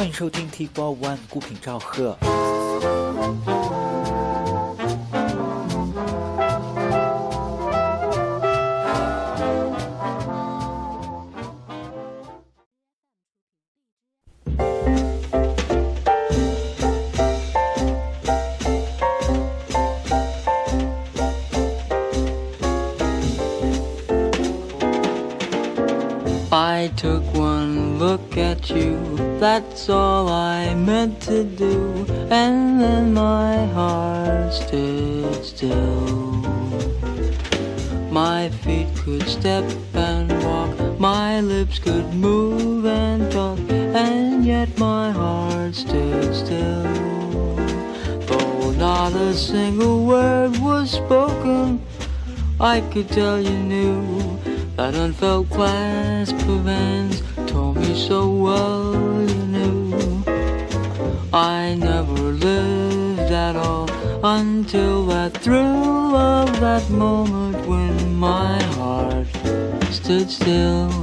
欢迎收听 T Four One 孤品赵贺。That's all I meant to do, and then my heart stood still. My feet could step and walk, my lips could move and talk, and yet my heart stood still. Though not a single word was spoken, I could tell you knew that unfelt clasp of hands told me so well that moment when my heart stood still.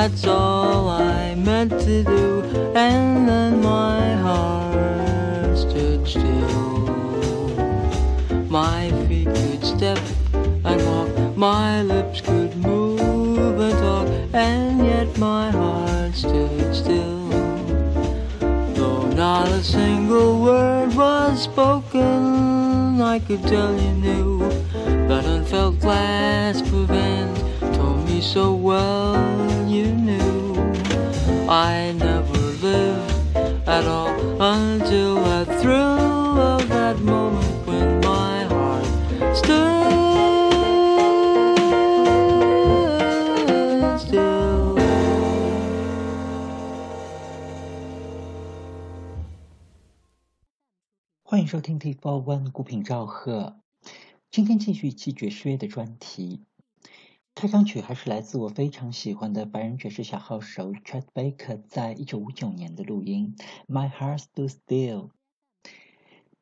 That's all I meant to do, and then my heart stood still. My feet could step and walk, my lips could move and talk, and yet my heart stood still. Though not a single word was spoken, I could tell you knew that unfelt of hands told me so well until that thrill of that moment when my heart stood still. 欢迎收听 T Four One 孤品赵贺。今天继续一期爵士乐的专题。开场曲还是来自我非常喜欢的白人爵士小号手 Chet Baker 在一九五九年的录音《My Heart Stood Still》。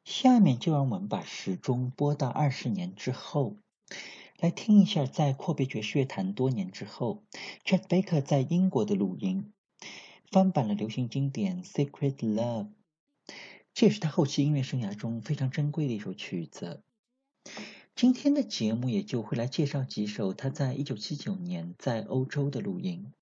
下面就让我们把时钟拨到二十年之后，来听一下在阔别爵士乐坛多年之后，Chet Baker 在英国的录音，翻版了流行经典《Secret Love》，这也是他后期音乐生涯中非常珍贵的一首曲子。今天的节目也就会来介绍几首他在一九七九年在欧洲的录音。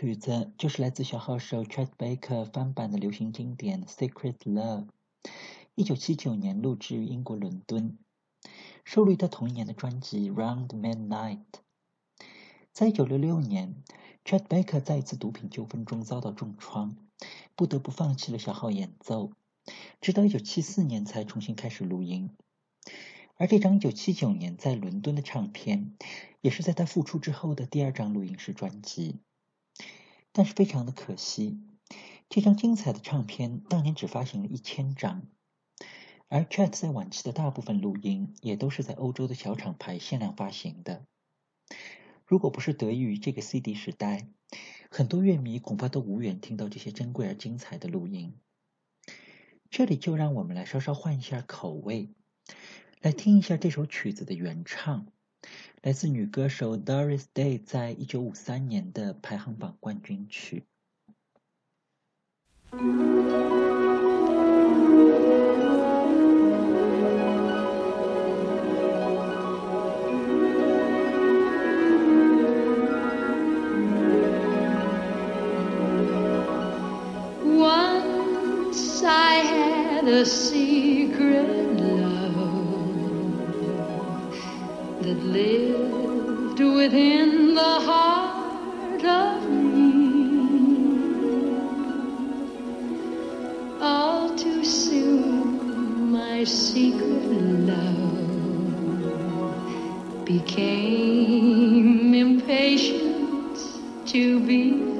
曲子就是来自小号手 Chet Baker 翻版的流行经典《Secret Love》，一九七九年录制于英国伦敦，收录于他同一年的专辑《Round Midnight》。在一九六六年，Chet Baker 在一次毒品纠纷中遭到重创，不得不放弃了小号演奏，直到一九七四年才重新开始录音。而这张一九七九年在伦敦的唱片，也是在他复出之后的第二张录音室专辑。但是非常的可惜，这张精彩的唱片当年只发行了一千张，而 Chet 在晚期的大部分录音也都是在欧洲的小厂牌限量发行的。如果不是得益于这个 CD 时代，很多乐迷恐怕都无缘听到这些珍贵而精彩的录音。这里就让我们来稍稍换一下口味，来听一下这首曲子的原唱。来自女歌手 Doris Day 在一九五三年的排行榜冠军曲。Once I had a secret That lived within the heart of me. All too soon, my secret love became impatient to be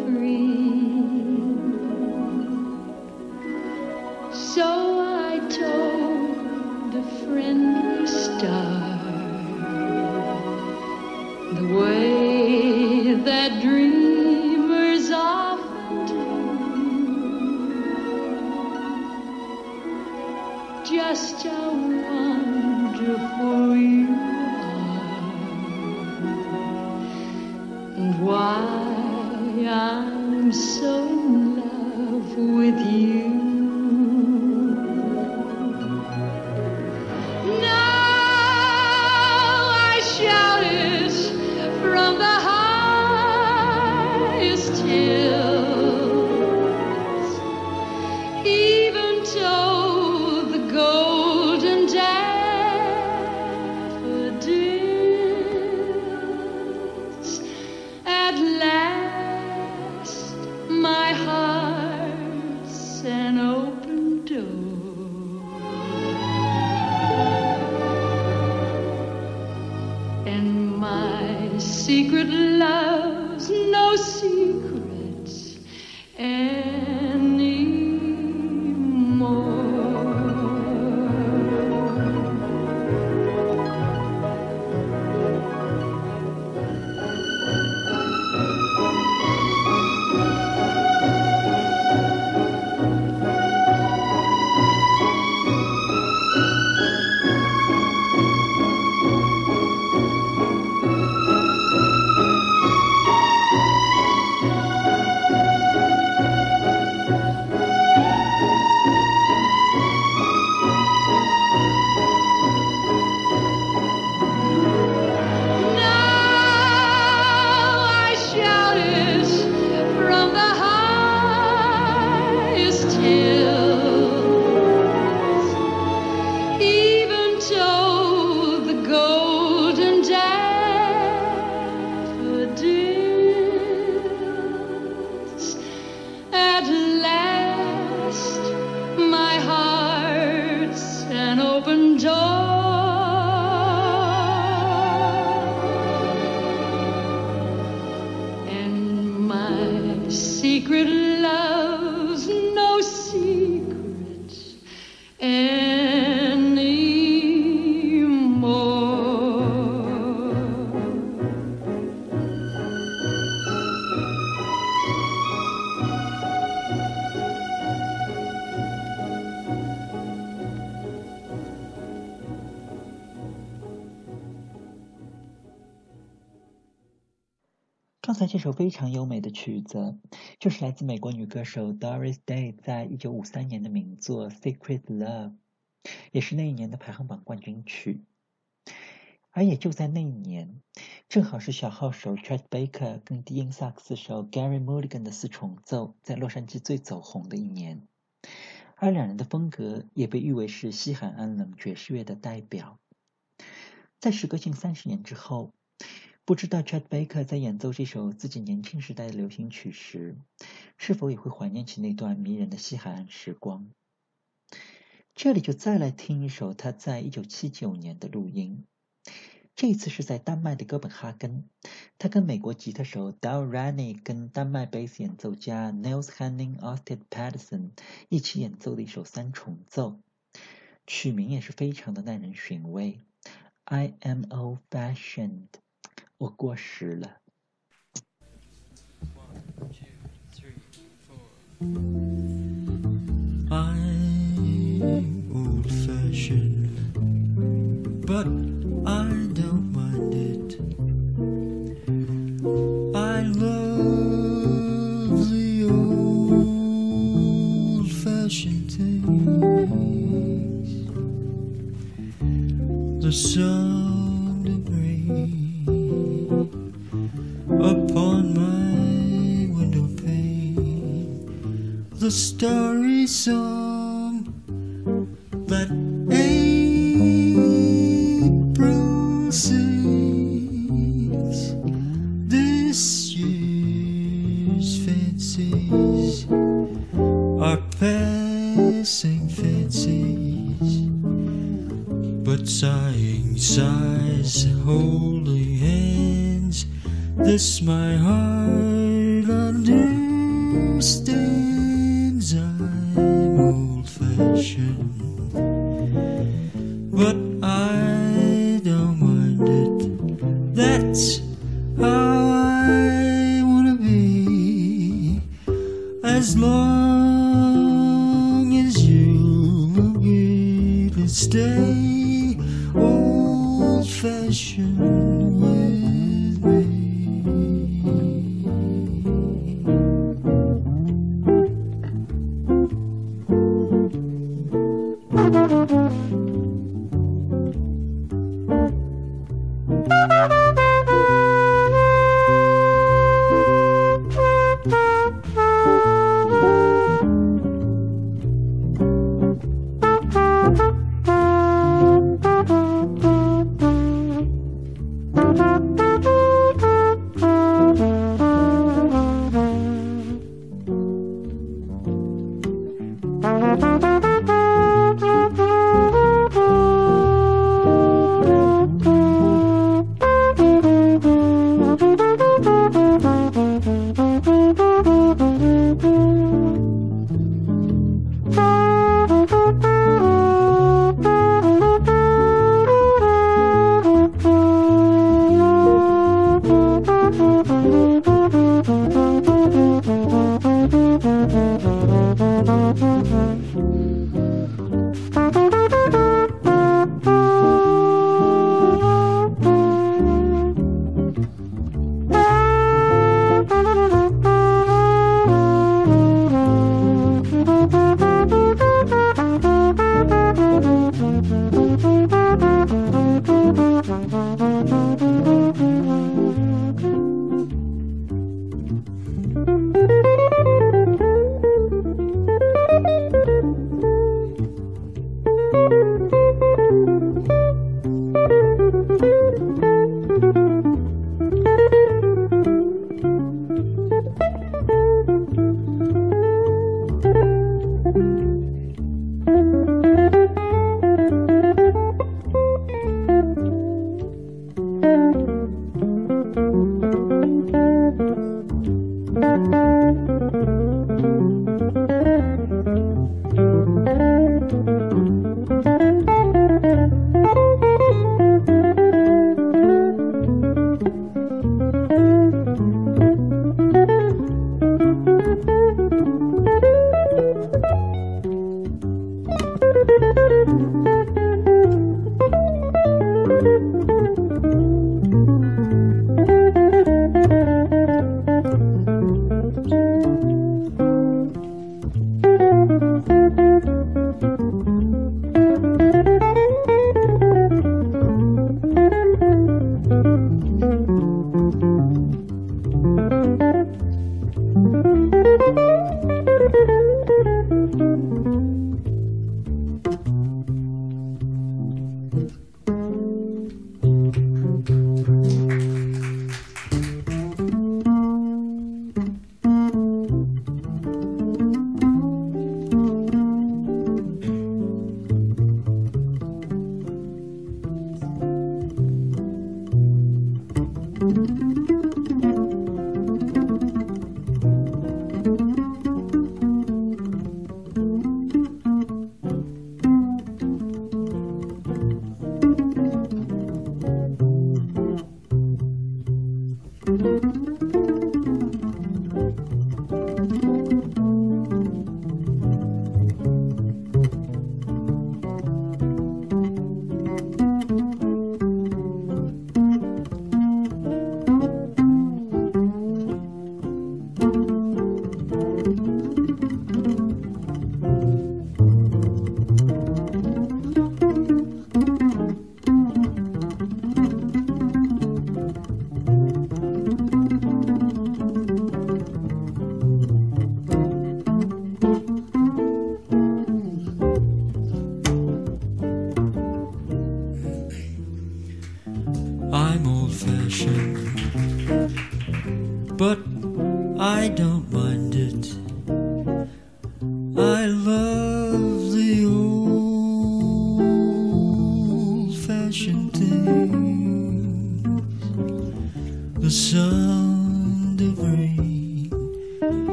首非常优美的曲子，就是来自美国女歌手 Doris Day 在一九五三年的名作《Secret Love》，也是那一年的排行榜冠军曲。而也就在那一年，正好是小号手 Chet Baker 跟低音萨克斯手 Gary Mulligan 的四重奏在洛杉矶最走红的一年，而两人的风格也被誉为是西海岸冷爵士乐的代表。在时隔近三十年之后，不知道 Chet Baker 在演奏这首自己年轻时代的流行曲时，是否也会怀念起那段迷人的西海岸时光？这里就再来听一首他在一九七九年的录音，这次是在丹麦的哥本哈根，他跟美国吉他手 Dal Rani 跟丹麦贝斯演奏家 Nils Henning Osted Pedersen 一起演奏的一首三重奏，曲名也是非常的耐人寻味。I am old fashioned，我过时了。Stay old fashioned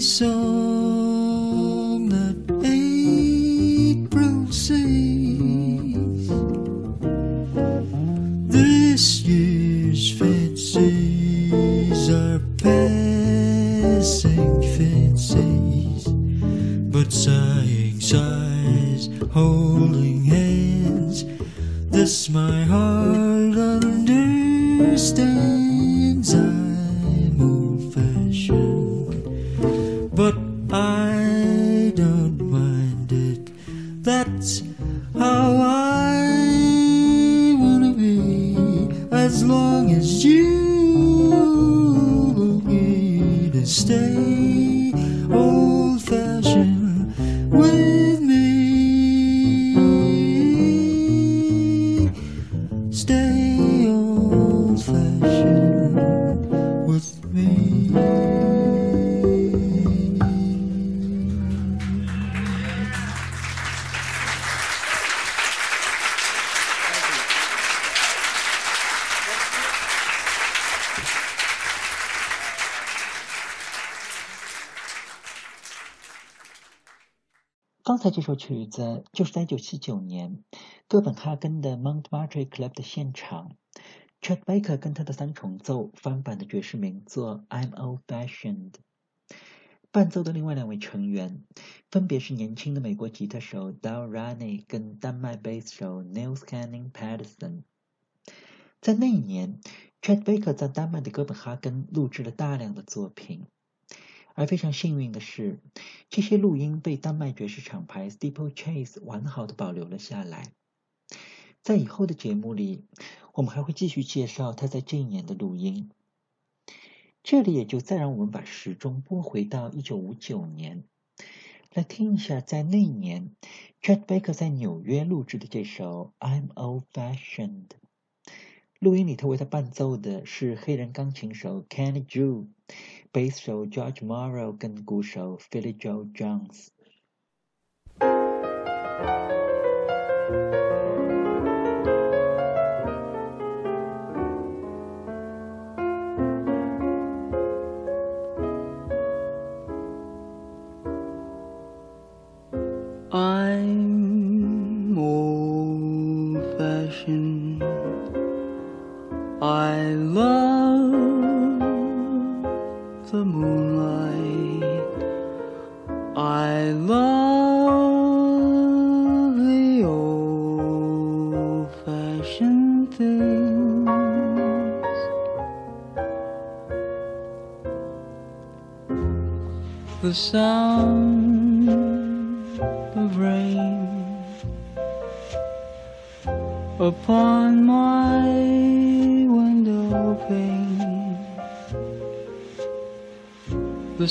so day. 这首曲子就是在1979年哥本哈根的 Montmartre Club 的现场，Chet Baker 跟他的三重奏翻版的爵士名作《I'm Old Fashioned》。伴奏的另外两位成员分别是年轻的美国吉他手 Dal Rane 跟丹麦贝斯手 Nils Canning Pedersen。在那一年，Chet Baker 在丹麦的哥本哈根录制了大量的作品。而非常幸运的是，这些录音被丹麦爵士厂牌 Steeplechase 完好的保留了下来。在以后的节目里，我们还会继续介绍他在这一年的录音。这里也就再让我们把时钟拨回到1959年，来听一下在那一年 Chet Baker 在纽约录制的这首《I'm Old Fashioned》。录音里头为他伴奏的是黑人钢琴手 Kenny Drew。贝斯手 George Morrow 跟鼓手 Philly Joe Jones。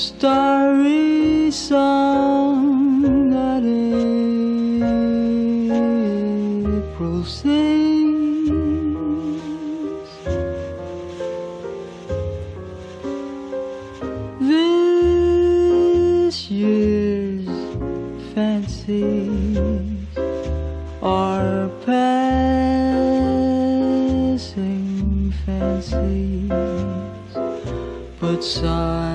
Starry song that April sings. This year's fancies are passing fancies, but sighing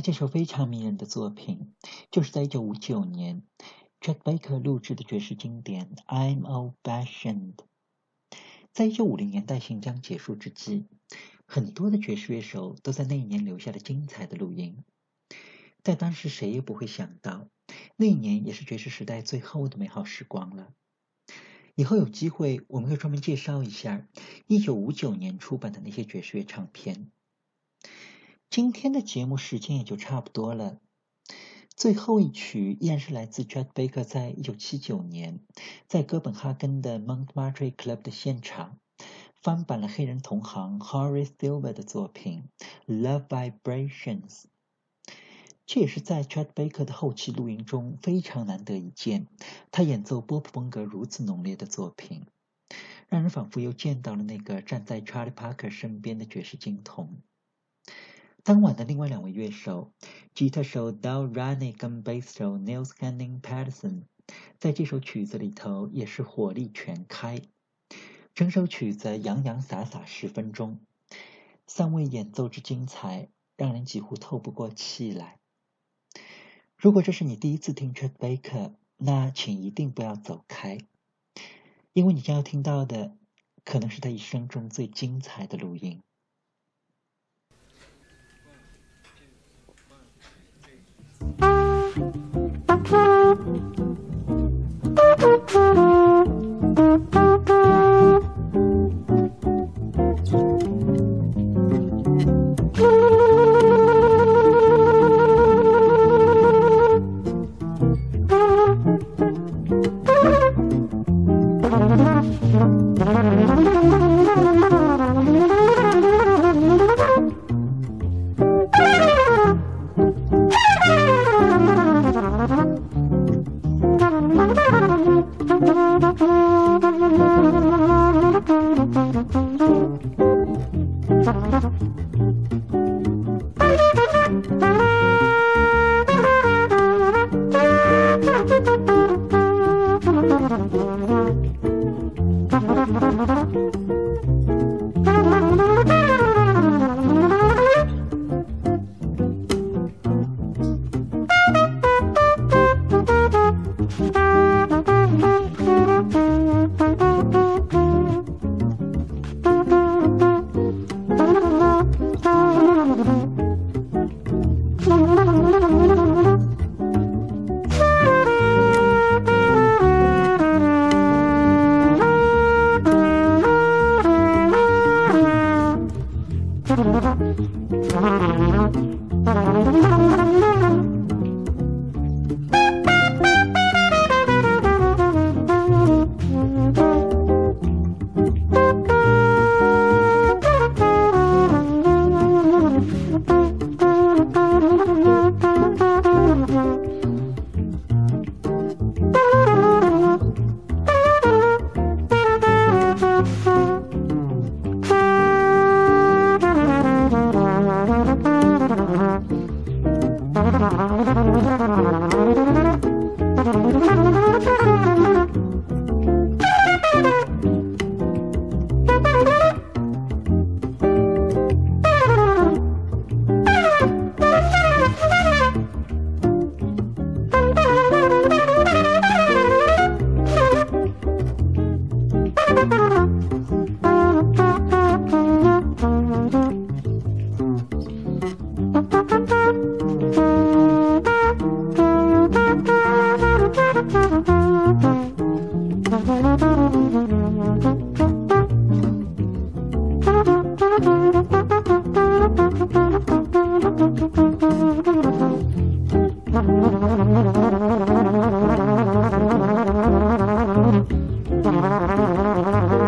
这首非常迷人的作品，就是在1959年 Chet Baker 录制的爵士经典《I'm Old Fashioned》。在1950年代行将结束之际，很多的爵士乐手都在那一年留下了精彩的录音。在当时，谁也不会想到，那一年也是爵士时代最后的美好时光了。以后有机会，我们会专门介绍一下1959年出版的那些爵士乐唱片。今天的节目时间也就差不多了。最后一曲依然是来自 Chet Baker 在1979年在哥本哈根的 Montmartre Club 的现场翻版了黑人同行 Horace Silver 的作品《Love Vibrations》。这也是在 Chet Baker 的后期录音中非常难得一见，他演奏波普风格如此浓烈的作品，让人仿佛又见到了那个站在 Charlie Parker 身边的爵士金童。当晚的另外两位乐手，吉他手 Dal Ranick 跟贝斯手 Nils Canning Patterson，在这首曲子里头也是火力全开，整首曲子洋洋洒洒十分钟，三位演奏之精彩，让人几乎透不过气来。如果这是你第一次听 Chet Baker，那请一定不要走开，因为你将要听到的可能是他一生中最精彩的录音。Thank you. Thank you.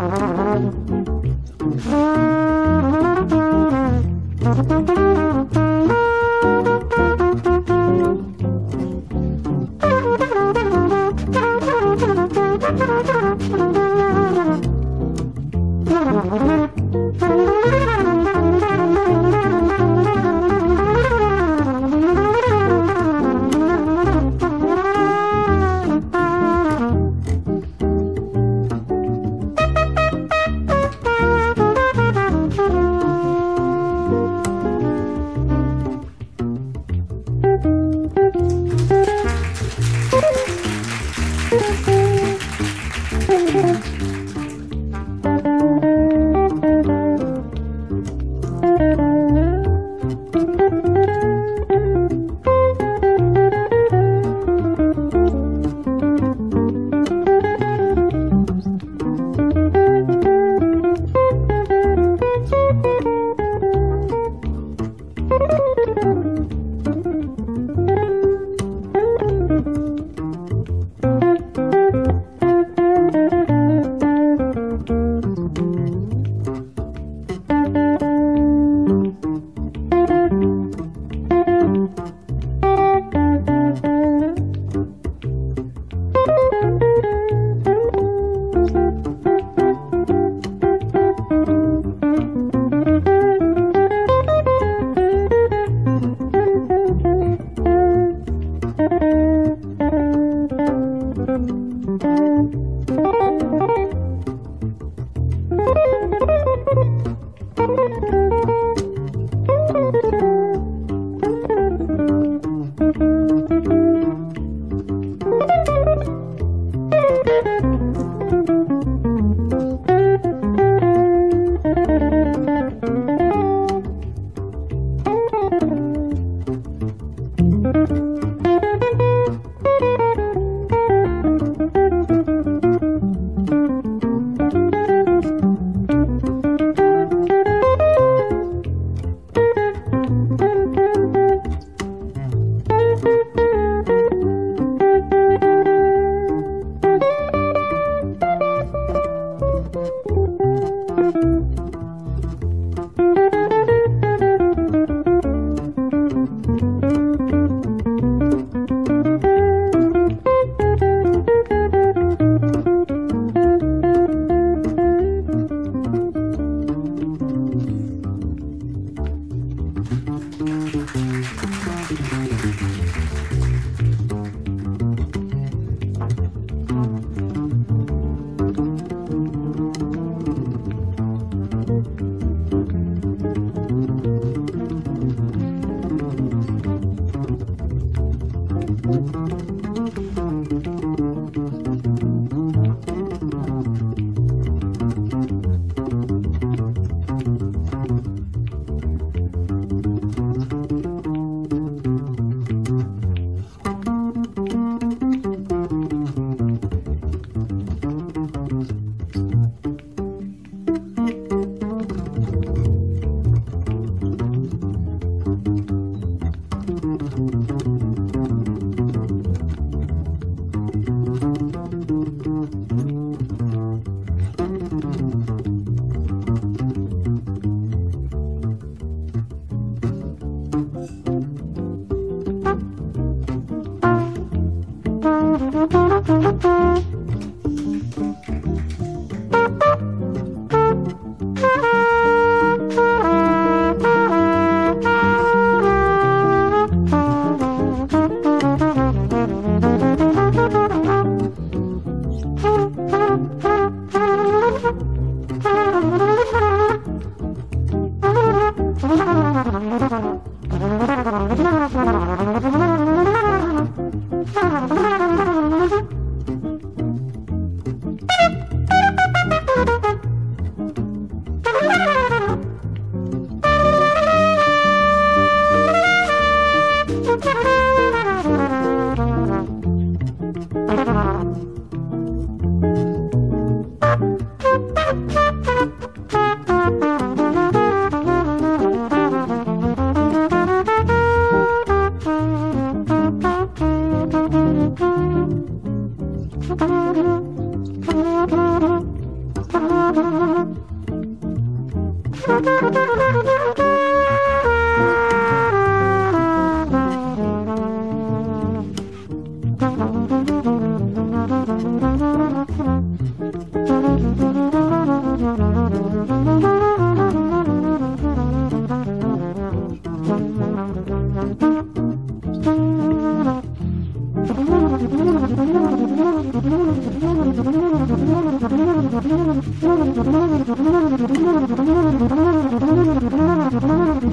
ちょっと待ってく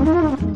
ださい。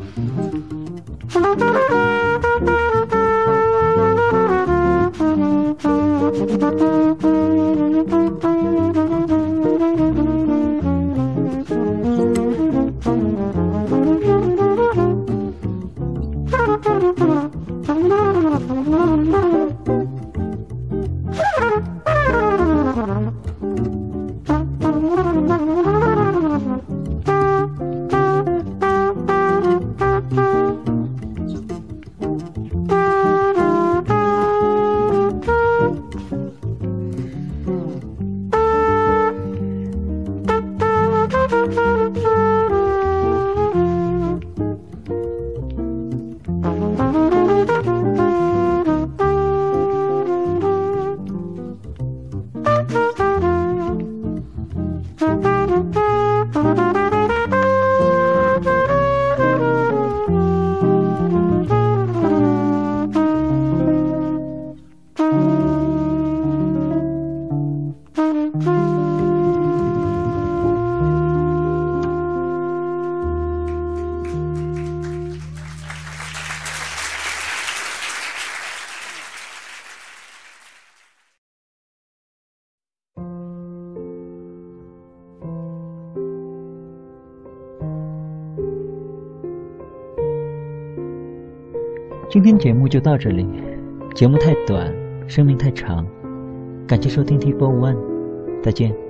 今天节目就到这里，节目太短，生命太长，感谢收听 T Four One，再见。